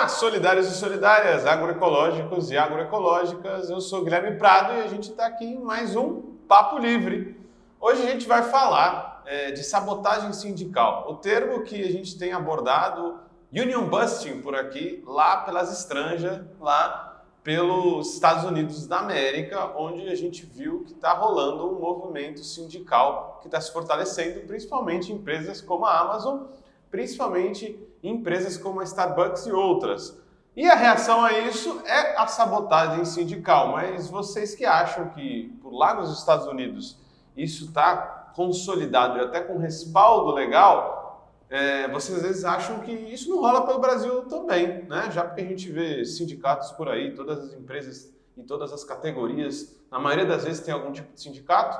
Olá, solidários e solidárias, agroecológicos e agroecológicas. Eu sou Guilherme Prado e a gente está aqui em mais um Papo Livre. Hoje a gente vai falar é, de sabotagem sindical, o termo que a gente tem abordado, union busting por aqui, lá pelas estranjas, lá pelos Estados Unidos da América, onde a gente viu que está rolando um movimento sindical que está se fortalecendo, principalmente em empresas como a Amazon, principalmente empresas como a Starbucks e outras. E a reação a isso é a sabotagem sindical. Mas vocês que acham que por lá nos Estados Unidos isso está consolidado e até com respaldo legal, é, vocês às vezes acham que isso não rola pelo Brasil também, né? Já porque a gente vê sindicatos por aí, todas as empresas em todas as categorias, na maioria das vezes tem algum tipo de sindicato.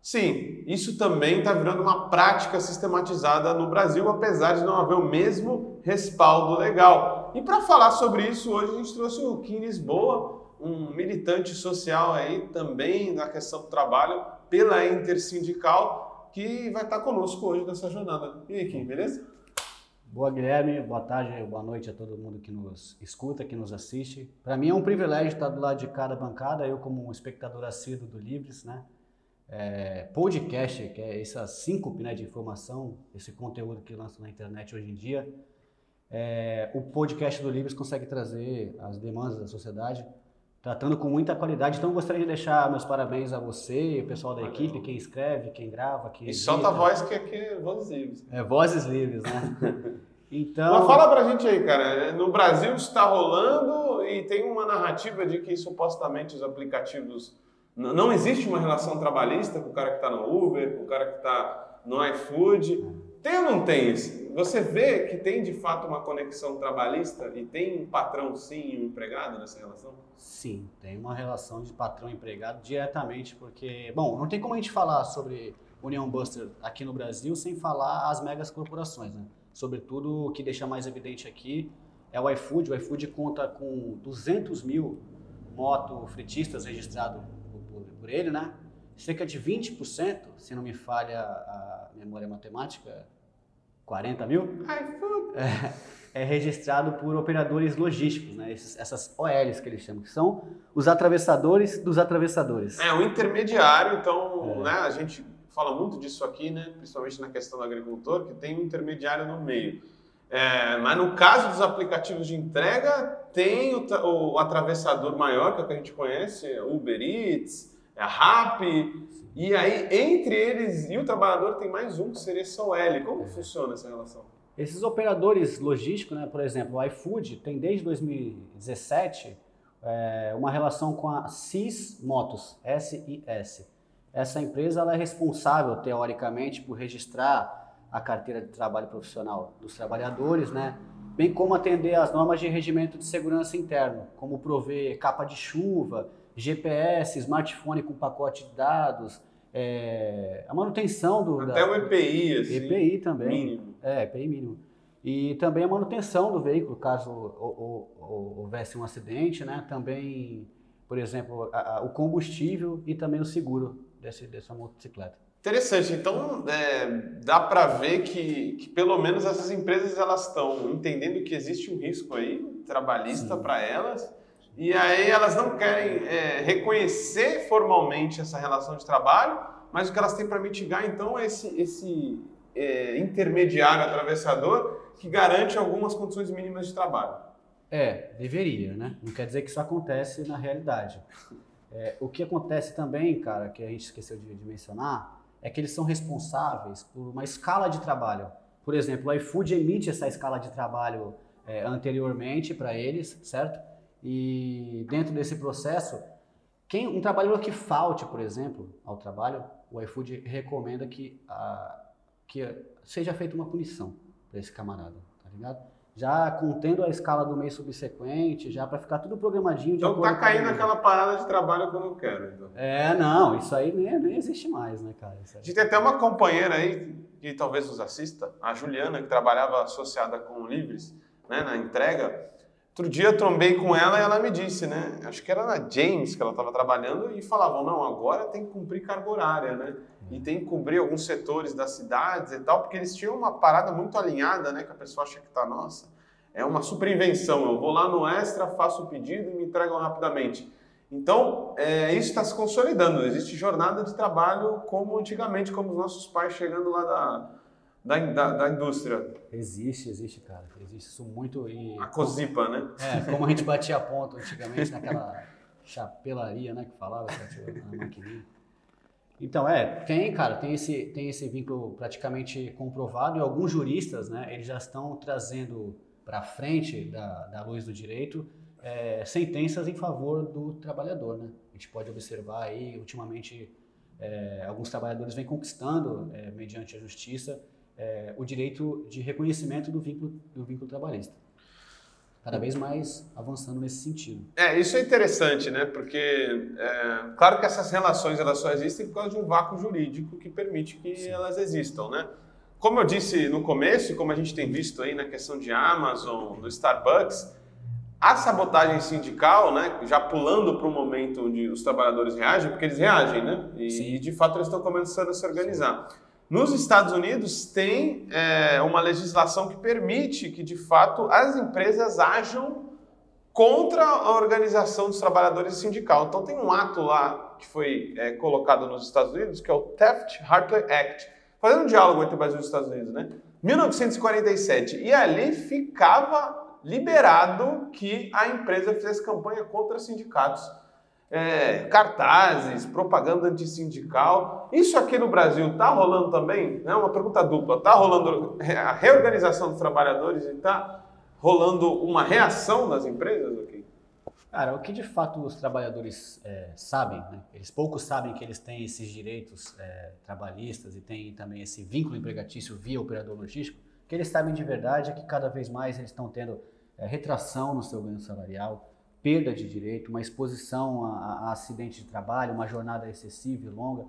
Sim, isso também está virando uma prática sistematizada no Brasil, apesar de não haver o mesmo respaldo legal. E para falar sobre isso, hoje a gente trouxe o Kim Lisboa, um militante social aí também na questão do trabalho pela Intersindical, que vai estar conosco hoje nessa jornada. E aí, Kim, beleza? Boa, Guilherme. Boa tarde, boa noite a todo mundo que nos escuta, que nos assiste. Para mim é um privilégio estar do lado de cada bancada, eu como um espectador assíduo do Livres, né? É, podcast, que é essa síncope né, de informação, esse conteúdo que lança na internet hoje em dia, é, o podcast do Livres consegue trazer as demandas da sociedade, tratando com muita qualidade. Então, gostaria de deixar meus parabéns a você, o pessoal da equipe, quem escreve, quem grava, quem. E solta a voz que aqui é Vozes Livres. É, Vozes Livres, né? Então... Mas fala pra gente aí, cara. No Brasil está rolando e tem uma narrativa de que supostamente os aplicativos não existe uma relação trabalhista com o cara que está no Uber, com o cara que está no iFood. Tem ou não tem isso? Você vê que tem de fato uma conexão trabalhista e tem um patrão sim e um empregado nessa relação? Sim, tem uma relação de patrão e empregado diretamente, porque, bom, não tem como a gente falar sobre União Buster aqui no Brasil sem falar as megas corporações, né? Sobretudo, o que deixa mais evidente aqui é o iFood. O iFood conta com 200 mil moto fretistas registrados por ele, né? Cerca de 20%, se não me falha a memória matemática, 40 mil, é, é registrado por operadores logísticos, né? Esses, essas OLs que eles chamam, que são os atravessadores dos atravessadores. É, o intermediário, então, é. né, a gente fala muito disso aqui, né, principalmente na questão do agricultor, que tem um intermediário no meio. É, mas no caso dos aplicativos de entrega, tem o, o atravessador maior, que é o que a gente conhece, Uber Eats, é a RAP, e aí entre eles e o trabalhador tem mais um que seria só L. Como funciona essa relação? Esses operadores logísticos, né, por exemplo, o iFood tem desde 2017 é, uma relação com a CIS Motos, SIS. Essa empresa ela é responsável, teoricamente, por registrar a carteira de trabalho profissional dos trabalhadores, né? bem como atender às normas de regimento de segurança interno, como prover capa de chuva, GPS, smartphone com pacote de dados, é, a manutenção do... Até da, o EPI, assim. EPI também. Mínimo. É, EPI mínimo. E também a manutenção do veículo, caso houvesse um acidente, né? Também, por exemplo, a, a, o combustível e também o seguro desse, dessa motocicleta. Interessante. Então, é, dá para ver que, que, pelo menos essas empresas elas estão entendendo que existe um risco aí trabalhista para elas e aí elas não querem é, reconhecer formalmente essa relação de trabalho, mas o que elas têm para mitigar então é esse, esse é, intermediário atravessador que garante algumas condições mínimas de trabalho. É, deveria, né? Não quer dizer que isso acontece na realidade. É, o que acontece também, cara, que a gente esqueceu de, de, mencionar, é que eles são responsáveis por uma escala de trabalho. Por exemplo, o iFood emite essa escala de trabalho é, anteriormente para eles, certo? E dentro desse processo, quem, um trabalhador que falte, por exemplo, ao trabalho, o iFood recomenda que, a, que seja feita uma punição para esse camarada, tá ligado? Já contendo a escala do mês subsequente, já para ficar tudo programadinho. então tá caindo aquela parada de trabalho que eu não quero. Então. É, não, isso aí nem, nem existe mais, né, cara? A gente tem até uma companheira aí que talvez nos assista, a Juliana, que trabalhava associada com o Livres, né, na entrega. Outro dia trombei com ela e ela me disse, né? Acho que era na James que ela estava trabalhando e falavam, não, agora tem que cumprir carga horária, né? E tem que cobrir alguns setores das cidades e tal, porque eles tinham uma parada muito alinhada, né? Que a pessoa acha que tá, nossa, é uma super invenção. Eu vou lá no Extra, faço o pedido e me entregam rapidamente. Então, é, isso está se consolidando. Existe jornada de trabalho como antigamente, como os nossos pais chegando lá da, da, da, da indústria. Existe, existe, cara. Existe isso muito. E, a COSIPA, né? É, como a gente batia ponto antigamente naquela chapelaria, né, que falava, na maquininha. Então, é, tem, cara, tem esse, tem esse vínculo praticamente comprovado e alguns juristas, né, eles já estão trazendo para frente da, da luz do direito é, sentenças em favor do trabalhador, né? A gente pode observar aí, ultimamente, é, alguns trabalhadores vêm conquistando, é, mediante a justiça, é, o direito de reconhecimento do vínculo, do vínculo trabalhista cada vez mais avançando nesse sentido. É, isso é interessante, né? Porque, é, claro que essas relações elas só existem por causa de um vácuo jurídico que permite que Sim. elas existam, né? Como eu disse no começo, como a gente tem visto aí na questão de Amazon, do Starbucks, a sabotagem sindical, né, já pulando para o momento onde os trabalhadores reagem, porque eles reagem, né? E, e de fato eles estão começando a se organizar. Sim. Nos Estados Unidos tem é, uma legislação que permite que, de fato, as empresas ajam contra a organização dos trabalhadores sindical. Então tem um ato lá que foi é, colocado nos Estados Unidos, que é o Taft-Hartley Act, fazendo um diálogo entre o Brasil e os Estados Unidos, né? 1947. E ali ficava liberado que a empresa fizesse campanha contra sindicatos é, cartazes, propaganda antissindical. Isso aqui no Brasil está rolando também? É uma pergunta dupla. Está rolando a reorganização dos trabalhadores e está rolando uma reação das empresas aqui? Cara, o que de fato os trabalhadores é, sabem, né? eles poucos sabem que eles têm esses direitos é, trabalhistas e têm também esse vínculo empregatício via operador logístico, o que eles sabem de verdade é que cada vez mais eles estão tendo é, retração no seu ganho salarial, perda de direito, uma exposição a, a acidente de trabalho, uma jornada excessiva e longa.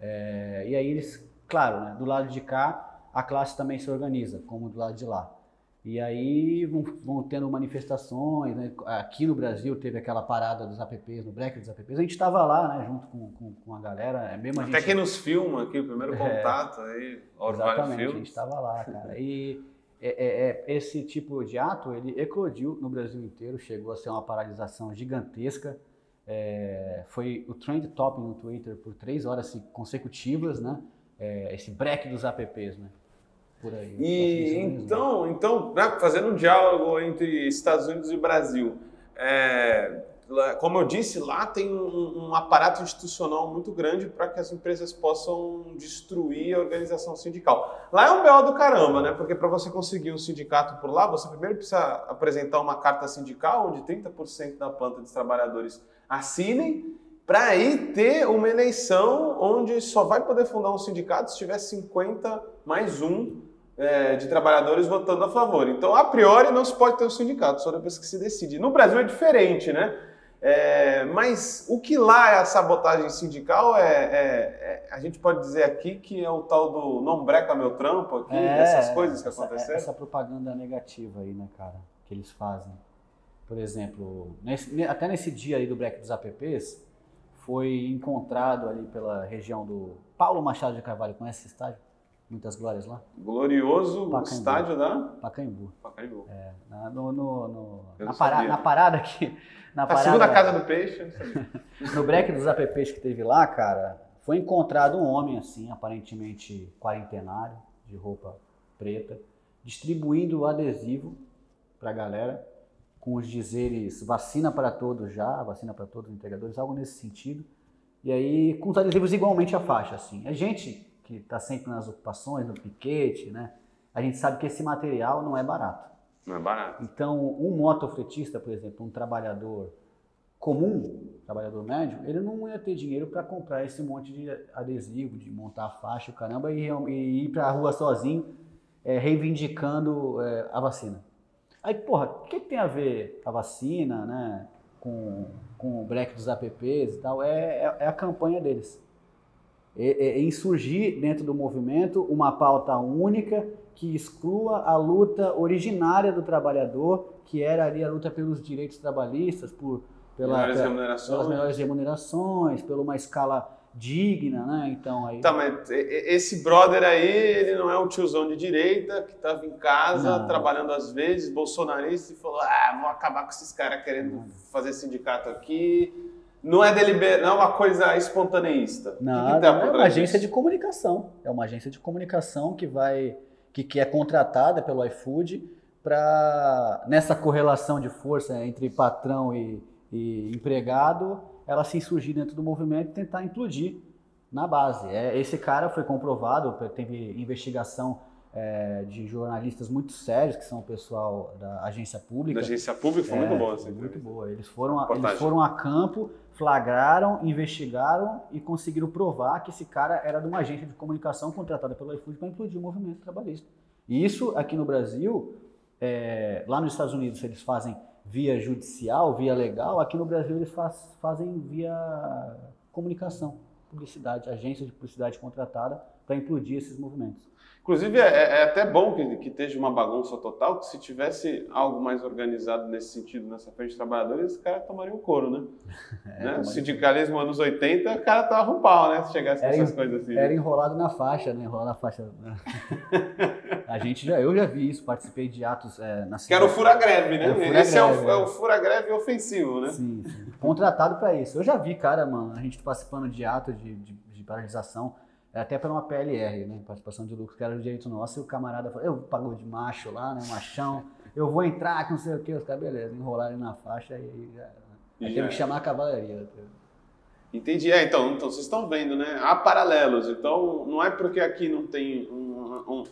É, e aí eles, claro, né, do lado de cá, a classe também se organiza, como do lado de lá. E aí vão, vão tendo manifestações, né? aqui no Brasil teve aquela parada dos apps, no break dos apps, a gente estava lá, né, junto com, com, com, a galera, é mesmo a Até gente... nos filma aqui, o primeiro é. contato é, aí, Exatamente, a gente estava lá, cara. E é, é, é, esse tipo de ato ele eclodiu no Brasil inteiro, chegou a ser uma paralisação gigantesca. É, foi o trend top no Twitter por três horas consecutivas, né? É, esse break dos apps, né? Por aí. E então, então né, fazendo um diálogo entre Estados Unidos e Brasil, é, como eu disse, lá tem um, um aparato institucional muito grande para que as empresas possam destruir a organização sindical. Lá é um BO do caramba, né? Porque para você conseguir um sindicato por lá, você primeiro precisa apresentar uma carta sindical onde 30% da planta dos trabalhadores assinem, para aí ter uma eleição onde só vai poder fundar um sindicato se tiver 50 mais um é, de trabalhadores votando a favor. Então, a priori, não se pode ter um sindicato, só depois que se decide. No Brasil é diferente, né? É, mas o que lá é a sabotagem sindical é, é, é, a gente pode dizer aqui que é o tal do não breca meu trampo aqui, é, essas coisas que essa, aconteceram. Essa propaganda negativa aí, né, cara, que eles fazem. Por exemplo, nesse, até nesse dia aí do break dos apps, foi encontrado ali pela região do Paulo Machado de Carvalho, conhece esse estádio? Muitas glórias lá. Glorioso Pacaembu. estádio da Pacaembu. Pacaembu. É, na, no, no, no na, para, na parada que na a parada, segunda casa do peixe. no break dos apps que teve lá, cara, foi encontrado um homem assim, aparentemente quarentenário, de roupa preta, distribuindo adesivo pra galera com os dizeres vacina para todos já, vacina para todos os entregadores, algo nesse sentido. E aí com os adesivos igualmente a faixa, assim. A gente que está sempre nas ocupações, no piquete, né? A gente sabe que esse material não é barato. Não é barato. Então, um motofretista, por exemplo, um trabalhador comum, trabalhador médio, ele não ia ter dinheiro para comprar esse monte de adesivo, de montar a faixa, o caramba, e, e ir para a rua sozinho, é, reivindicando é, a vacina. Aí, porra, o que, que, tem a ver a vacina, né, com, com o break dos apps e tal? É, é, é a campanha deles. É, é, insurgir dentro do movimento uma pauta única que exclua a luta originária do trabalhador, que era ali a luta pelos direitos trabalhistas, por, pela, melhores pela, pelas melhores remunerações, pela uma escala digna, né? Então aí. Tá, mas esse brother aí, ele não é um tiozão de direita que estava em casa não. trabalhando às vezes, bolsonarista, e falou: ah, vou acabar com esses caras querendo fazer sindicato aqui. Não é deliber... não é uma coisa espontaneísta. Não, que que tá é uma agência de comunicação. É uma agência de comunicação que vai que, que é contratada pelo iFood para nessa correlação de força entre patrão e, e empregado, ela se insurgir dentro do movimento e tentar implodir na base. É, esse cara foi comprovado, teve investigação é, de jornalistas muito sérios, que são o pessoal da agência pública. Da agência pública foi é, muito boa. Assim, muito boa. Eles foram, a, eles foram a campo, flagraram, investigaram e conseguiram provar que esse cara era de uma agência de comunicação contratada pelo iFood para implodir o movimento trabalhista. E isso aqui no Brasil, é, lá nos Estados Unidos eles fazem via judicial, via legal, aqui no Brasil eles faz, fazem via comunicação, publicidade, agência de publicidade contratada para implodir esses movimentos. Inclusive, é, é até bom que, que esteja uma bagunça total, que se tivesse algo mais organizado nesse sentido, nessa frente de trabalhadores, os caras tomariam um couro, né? É, né? O sindicalismo anos 80, o cara tava um pau, né? Se chegasse com essas coisas assim. Era enrolado na faixa, né? Enrolado na faixa. Né? a gente já, eu já vi isso, participei de atos é, na cidade. Que era o fura-greve, né? Fura Esse é o, é. o fura-greve ofensivo, né? Sim, sim. Contratado para isso. Eu já vi, cara, mano, a gente participando de atos de, de, de paralisação é até para uma PLR, né? Participação de lucro, que era o direito nosso, e o camarada falou, eu pagou de macho lá, né? Machão, eu vou entrar com não sei o que, os caras, beleza, enrolaram na faixa e já. Aí teve que chamar a cavalaria. Entendi. É, então, então, vocês estão vendo, né? Há paralelos. Então, não é porque aqui não tem um, um,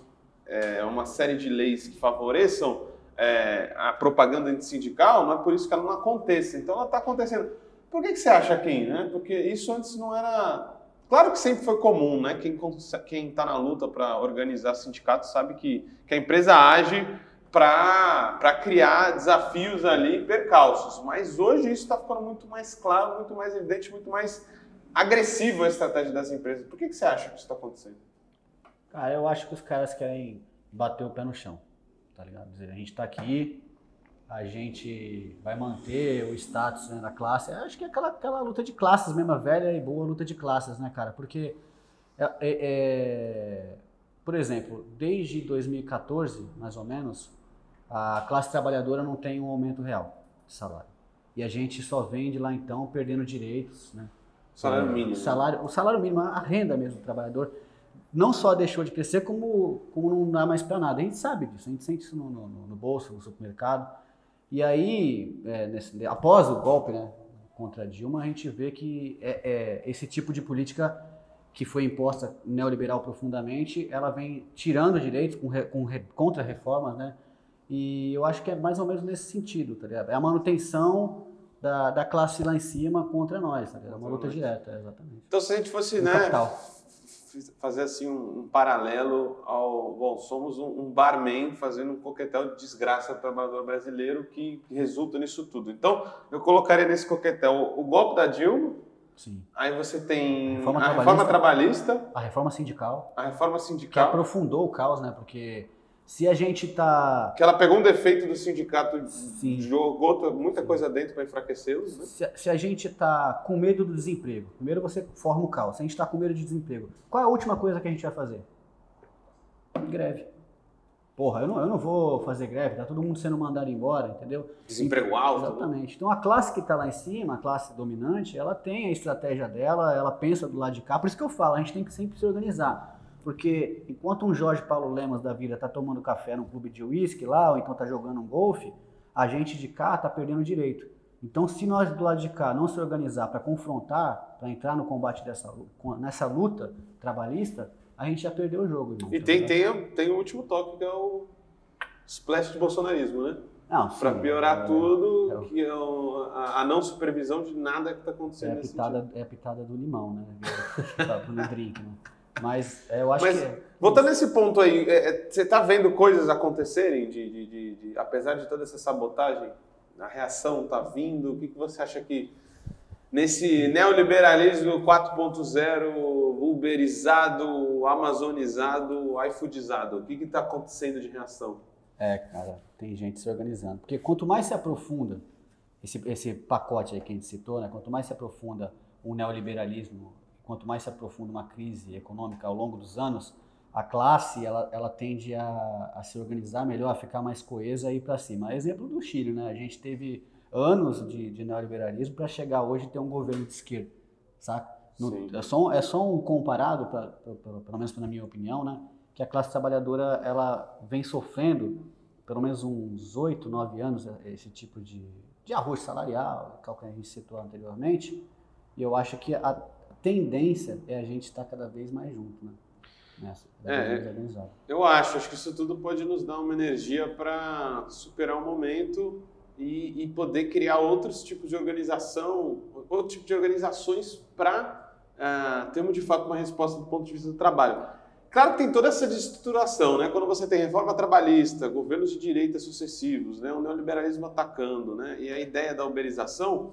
é, uma série de leis que favoreçam é, a propaganda antissindical, não é por isso que ela não aconteça. Então, ela está acontecendo. Por que, que você acha aqui, né? Porque isso antes não era Claro que sempre foi comum, né? Quem está na luta para organizar sindicatos sabe que, que a empresa age para criar desafios ali, percalços. Mas hoje isso está ficando muito mais claro, muito mais evidente, muito mais agressivo a estratégia das empresas. Por que, que você acha que isso está acontecendo? Cara, eu acho que os caras querem bater o pé no chão, tá ligado? A gente está aqui, a gente vai manter o status né, da classe. Acho que é aquela, aquela luta de classes mesmo, velha e boa luta de classes, né, cara? Porque, é, é, é, por exemplo, desde 2014, mais ou menos, a classe trabalhadora não tem um aumento real de salário. E a gente só vende lá então perdendo direitos, né? Salário mínimo. O salário, o salário mínimo, a renda mesmo do trabalhador, não só deixou de crescer, como, como não dá mais para nada. A gente sabe disso, a gente sente isso no, no, no bolso, no supermercado. E aí, é, nesse, após o golpe né, contra Dilma, a gente vê que é, é, esse tipo de política que foi imposta neoliberal profundamente, ela vem tirando direitos com, com contra-reformas, né? E eu acho que é mais ou menos nesse sentido, tá ligado? É a manutenção da, da classe lá em cima contra nós, tá ligado? É uma luta direta, exatamente. Então, se a gente fosse, né, capital fazer assim um, um, paralelo ao. Bom, somos um, um, barman fazendo um coquetel de desgraça ao trabalhador brasileiro que, que, resulta nisso tudo. Então, eu colocaria nesse coquetel o, o golpe da Dilma. Sim. Aí você tem reforma a reforma trabalhista. A reforma sindical. A reforma sindical. Que aprofundou o caos, né? Porque se a gente está. Que ela pegou um defeito do sindicato, Sim. jogou muita coisa dentro para enfraquecê-los. Né? Se, se, a gente está com medo do desemprego, primeiro você forma o caos. Se a gente está com medo de desemprego, qual é a última coisa que a gente vai fazer? Greve. Porra, eu não, eu não vou fazer greve, tá todo mundo sendo mandado embora, entendeu? Desemprego alto. Né? Exatamente. Então a classe que está lá em cima, a classe dominante, ela tem a estratégia dela, ela pensa do lado de cá. Por isso que eu falo, a gente tem que sempre se organizar. Porque enquanto um Jorge Paulo Lemos da vida está tomando café num clube de uísque lá, ou então está jogando um golfe, a gente de cá está perdendo direito. Então, se nós do lado de cá não se organizar para confrontar, para entrar no combate dessa nessa luta trabalhista, a gente já perdeu o jogo. Irmão, e tá tem, tem, tem o último toque, que é o splash de bolsonarismo, né? Para piorar é, tudo, é, que é o, a, a, não supervisão de nada que está acontecendo. É a, pitada, é a pitada do limão, né? no drink, né? Mas é, eu acho Mas, que. É voltando nesse ponto aí, é, você está vendo coisas acontecerem, de, de, de, de, apesar de toda essa sabotagem? A reação está vindo? O que, que você acha que nesse neoliberalismo 4.0, uberizado, amazonizado, iFoodizado, o que está acontecendo de reação? É, cara, tem gente se organizando. Porque quanto mais se aprofunda esse, esse pacote aí que a gente citou, né? quanto mais se aprofunda o neoliberalismo quanto mais se aprofunda uma crise econômica ao longo dos anos, a classe ela, ela tende a, a se organizar melhor, a ficar mais coesa e ir para cima. Exemplo do Chile, né? A gente teve anos de, de neoliberalismo para chegar hoje e ter um governo de esquerda, saca? No, é, só, é só um comparado, pra, pra, pra, pelo menos na minha opinião, né? Que a classe trabalhadora ela vem sofrendo pelo menos uns oito, nove anos esse tipo de, de arroz salarial, que a gente citou anteriormente. E eu acho que a tendência é a gente estar cada vez mais junto, né? Nessa, é, eu acho, acho que isso tudo pode nos dar uma energia para superar o um momento e, e, poder criar outros tipos de organização, outro tipo de organizações para uh, ah, termos de fato uma resposta do ponto de vista do trabalho. Claro que tem toda essa estruturação, né? Quando você tem reforma trabalhista, governos de direita sucessivos, né? o neoliberalismo atacando, né? E a ideia da uberização,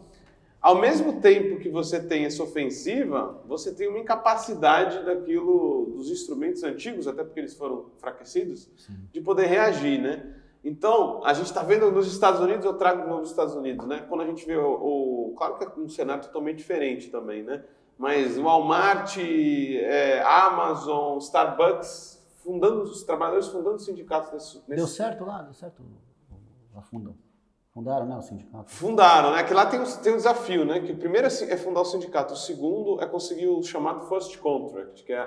ao mesmo tempo que você tem essa ofensiva, você tem uma incapacidade daquilo, dos instrumentos antigos, até porque eles foram enfraquecidos, Sim. de poder reagir, né? Então, a gente está vendo nos Estados Unidos, eu trago de novo os Estados Unidos, né? Quando a gente vê o, o, Claro que é um cenário totalmente diferente também, né? Mas Walmart, é, Amazon, Starbucks, fundando, os trabalhadores fundando sindicatos nesse, nesse... Deu certo lá? Deu certo? Lá fundam. Fundaram, né, o sindicato? Fundaram, né? Que lá tem um, tem um desafio, né? Que o primeiro é, é fundar o sindicato, o segundo é conseguir o chamado first contract, que é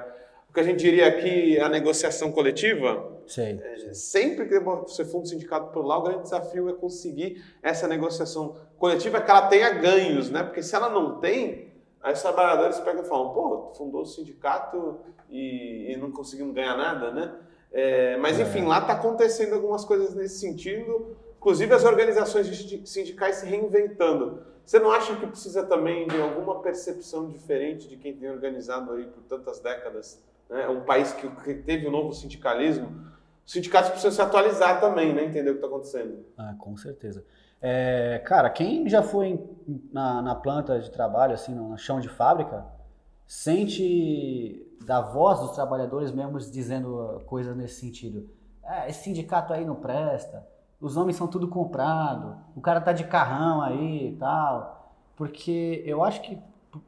o que a gente diria aqui a negociação coletiva. Sei. É, sempre que você funda um sindicato por lá, o grande desafio é conseguir essa negociação coletiva que ela tenha ganhos, né? Porque se ela não tem, aí os trabalhadores pegam e falam, pô, fundou o sindicato e, e não conseguimos ganhar nada, né? É, mas enfim, é. lá está acontecendo algumas coisas nesse sentido inclusive as organizações sindicais se reinventando. Você não acha que precisa também de alguma percepção diferente de quem tem organizado aí por tantas décadas? Né? Um país que teve um novo sindicalismo. Os sindicatos precisam se atualizar também, né? entender o que está acontecendo. Ah, com certeza. É, cara, quem já foi na, na, planta de trabalho, assim, no chão de fábrica, sente da voz dos trabalhadores mesmo dizendo coisas nesse sentido. É, esse sindicato aí não presta, os homens são tudo comprado, o cara tá de carrão aí e tal. Porque eu acho que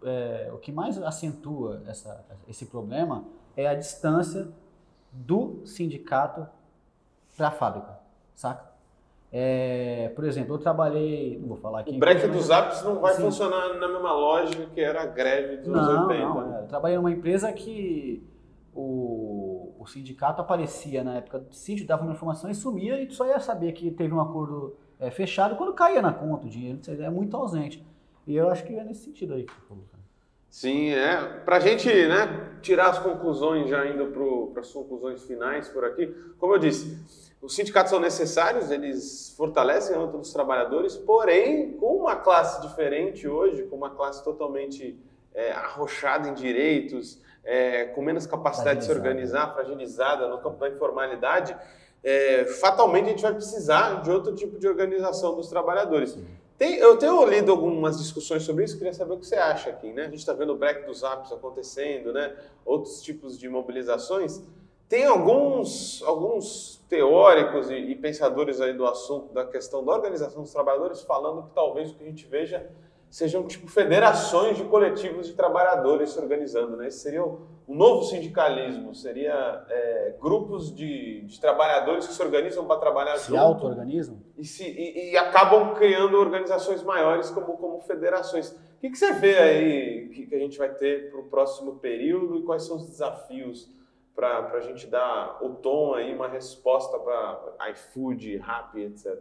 é, o que mais acentua essa, esse problema é a distância do sindicato para a fábrica, saca? É, por exemplo, eu trabalhei, não vou falar aqui. O break dos apps não vai assim, funcionar na mesma lógica que era a greve dos anos 80. Não, é, eu trabalhei numa empresa que o, o sindicato aparecia na época do sítio, dava uma informação e sumia, e só ia saber que teve um acordo é, fechado quando caía na conta o dinheiro, é muito ausente. E eu acho que é nesse sentido aí que. Sim, é. Para a gente né, tirar as conclusões, já indo para as conclusões finais por aqui, como eu disse, os sindicatos são necessários, eles fortalecem a luta dos trabalhadores, porém, com uma classe diferente hoje, com uma classe totalmente é, arrochada em direitos, é, com menos capacidade de se organizar, fragilizada no campo da informalidade, é, fatalmente a gente vai precisar de outro tipo de organização dos trabalhadores. Tem, eu tenho lido algumas discussões sobre isso, queria saber o que você acha aqui. Né? A gente está vendo o break dos apps acontecendo, né? outros tipos de mobilizações. Tem alguns, alguns teóricos e, e pensadores aí do assunto, da questão da organização dos trabalhadores, falando que talvez o que a gente veja sejam tipo federações de coletivos de trabalhadores se organizando. Né? Esse seria o, novo sindicalismo, seria é, grupos de, de, trabalhadores que se organizam para trabalhar se auto-organizam? E, e, e, acabam criando organizações maiores como, como federações. O que, que você vê aí que, que a gente vai ter para o próximo período e quais são os desafios para a gente dar o tom aí, uma resposta para iFood, Rappi, etc.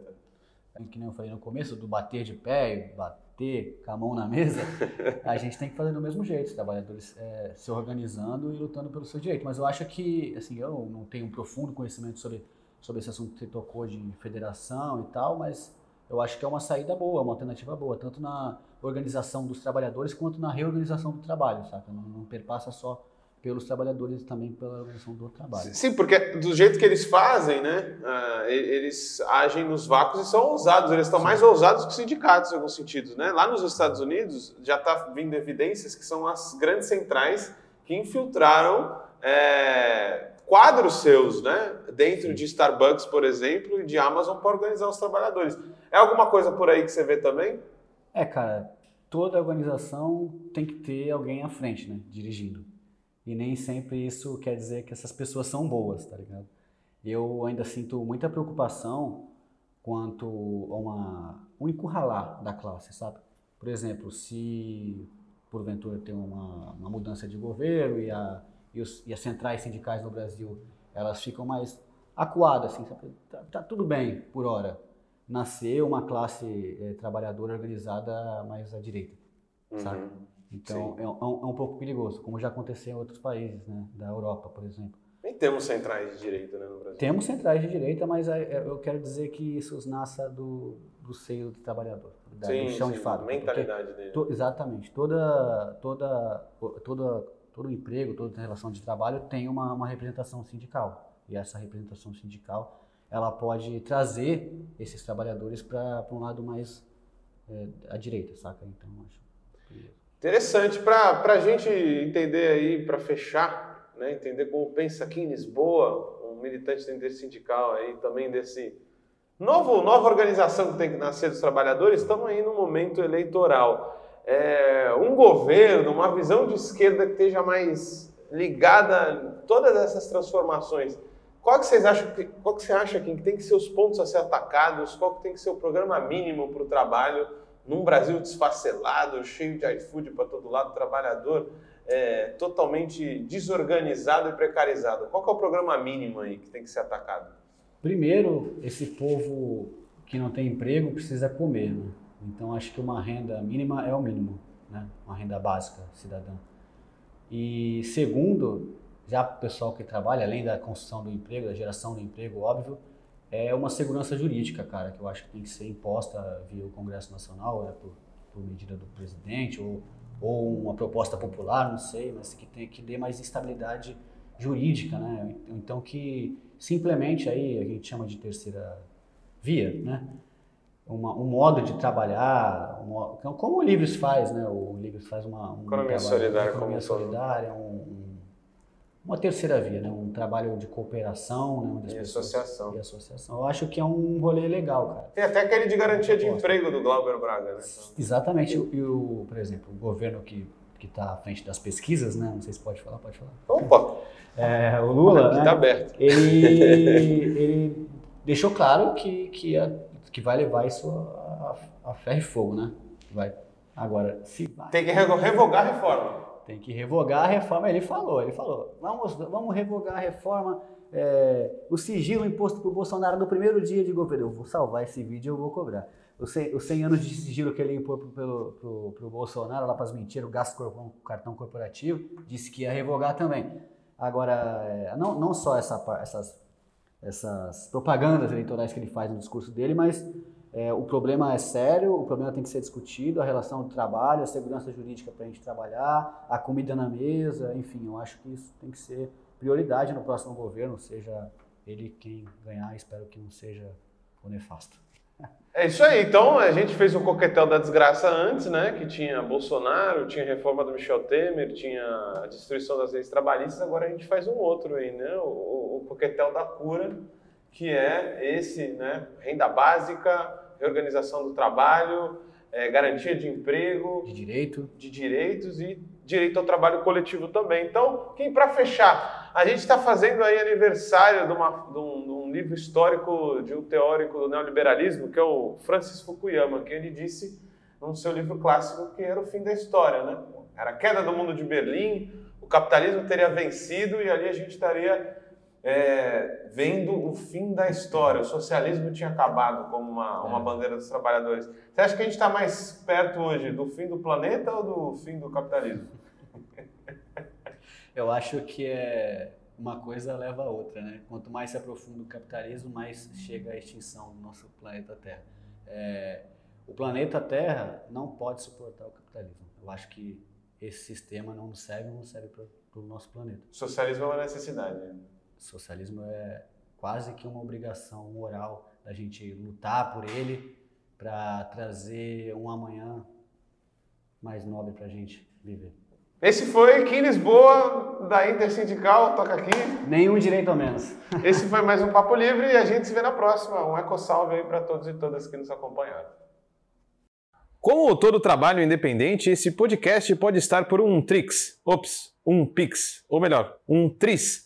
Que nem eu falei no começo, do bater de pé, bater ter com a mão na mesa, a gente tem que fazer do mesmo jeito, os trabalhadores é, se organizando e lutando pelo seu direito. Mas eu acho que, assim, eu não tenho um profundo conhecimento sobre, sobre esse assunto que você tocou de federação e tal, mas eu acho que é uma saída boa, uma alternativa boa, tanto na organização dos trabalhadores quanto na reorganização do trabalho, sabe? Não, não perpassa só pelos trabalhadores também pela organização do trabalho. Sim, porque do jeito que eles fazem, né, uh, eles agem nos vácuos e são ousados, eles estão Sim. mais ousados que os sindicatos em alguns sentidos, né? Lá nos Estados Unidos já está vindo evidências que são as grandes centrais que infiltraram é, quadros seus, né, dentro Sim. de Starbucks, por exemplo, e de Amazon para organizar os trabalhadores. É alguma coisa por aí que você vê também? É, cara, toda organização tem que ter alguém à frente, né, dirigindo. E nem sempre isso quer dizer que essas pessoas são boas, tá ligado? Eu ainda sinto muita preocupação quanto a uma, um encurralar da classe, sabe? Por exemplo, se porventura tem uma, uma mudança de governo e, a, e, os, e, as centrais sindicais no Brasil elas ficam mais acuadas, assim? Tá, tá tudo bem por hora. Nascer uma classe é, trabalhadora organizada mais à direita, uhum. sabe? Então é, é, um, é um pouco perigoso, como já aconteceu em outros países, né? Da Europa, por exemplo. Nem temos centrais de direita né, no Brasil. Temos centrais de direita, mas é, eu quero dizer que isso nasce do, do seio do trabalhador, da, sim, do chão sim, de fábrica. mentalidade dele. To, exatamente. Toda, toda, toda, todo emprego, toda relação de trabalho tem uma, uma representação sindical. E essa representação sindical ela pode trazer esses trabalhadores para um lado mais é, à direita, saca? Então, acho. Interessante. Para a gente entender aí, para fechar né, entender como pensa aqui em Lisboa, um militante do intersindical aí também desse novo nova organização que tem que nascer dos trabalhadores, estamos aí no momento eleitoral. É, um governo, uma visão de esquerda que esteja mais ligada a todas essas transformações. Qual que vocês acham que, qual que você acha que tem que ser os pontos a ser atacados? Qual que tem que ser o programa mínimo para o trabalho num Brasil desfacelado, cheio de iFood para todo lado, trabalhador? é, totalmente desorganizado e precarizado. Qual é o programa mínimo aí que tem que ser atacado? Primeiro, esse povo que não tem emprego precisa comer, né? Então acho que uma renda mínima é o mínimo, né? Uma renda básica cidadã. E segundo, já para o pessoal que trabalha, além da construção do emprego, da geração do emprego, óbvio, é uma segurança jurídica, cara, que eu acho que tem que ser imposta via o Congresso Nacional, né, por, por medida do presidente ou ou uma proposta popular, não sei, mas que, tem, que dê mais estabilidade jurídica, né? Então que simplesmente aí a gente chama de terceira via, né? Uma, um modo de trabalhar, um, como o Livres faz, né? O Livres faz uma, um economia solidária, economia solidária, um, uma terceira via, né? Um trabalho de cooperação, né? e pessoas, associação. E associação. Eu acho que é um rolê legal, cara. Tem até aquele de garantia de emprego do Glauber Braga, né? Exatamente. E o, por exemplo, o governo que que está à frente das pesquisas, né? Não sei se pode falar, pode falar. Opa! É, o Lula, Aqui né? Tá aberto. Ele, ele deixou claro que que, ia, que vai levar isso a, a, a ferro e fogo, né? Vai. Agora, se vai. Tem que revogar a reforma. Tem que revogar a reforma. Ele falou, ele falou, vamos, vamos revogar a reforma, é, o sigilo imposto por Bolsonaro no primeiro dia de governo. Eu vou salvar esse vídeo eu vou cobrar. Os 100, os 100 anos de sigilo que ele impôs pelo, pro, pro Bolsonaro, lá para as mentiras, o gasto com cartão corporativo, disse que ia revogar também. Agora, é, não, não só essa, essas, essas propagandas eleitorais que ele faz no discurso dele, mas é, o problema é sério, o problema tem que ser discutido, a relação do trabalho, a segurança jurídica para a gente trabalhar, a comida na mesa, enfim, eu acho que isso tem que ser prioridade no próximo governo, seja ele quem ganhar, espero que não seja o nefasto. É isso aí, então a gente fez o coquetel da desgraça antes, né? Que tinha Bolsonaro, tinha reforma do Michel Temer, tinha a destruição das leis trabalhistas, agora a gente faz um outro aí, né? O, o coquetel da cura, que é esse, né? Renda básica, reorganização do trabalho, é, garantia de emprego, de direito, de direitos e direito ao trabalho coletivo também. Então, quem para fechar, a gente está fazendo aí aniversário de, uma, de, um, de, um, livro histórico de um teórico do neoliberalismo que é o Francis Fukuyama, que ele disse no seu livro clássico que era o fim da história, né? Era a queda do mundo de Berlim, o capitalismo teria vencido e ali a gente estaria é, vendo o fim da história. O socialismo tinha acabado como uma, uma é. bandeira dos trabalhadores. Você acha que a gente está mais perto hoje do fim do planeta ou do fim do capitalismo? Eu acho que é uma coisa leva a outra, né? Quanto mais se aprofunda o capitalismo, mais chega a extinção do nosso planeta Terra. É, o planeta Terra não pode suportar o capitalismo. Eu acho que esse sistema não serve, não serve para o nosso planeta. O socialismo é uma necessidade. Né? Socialismo é quase que uma obrigação moral da gente lutar por ele para trazer um amanhã mais nobre para a gente viver. Esse foi aqui em Lisboa, da Intersindical, toca aqui. Nenhum direito ao menos. Esse foi mais um Papo Livre e a gente se vê na próxima. Um eco salve aí para todos e todas que nos acompanharam. Como todo trabalho independente, esse podcast pode estar por um Trix, ops, um Pix, ou melhor, um Tris,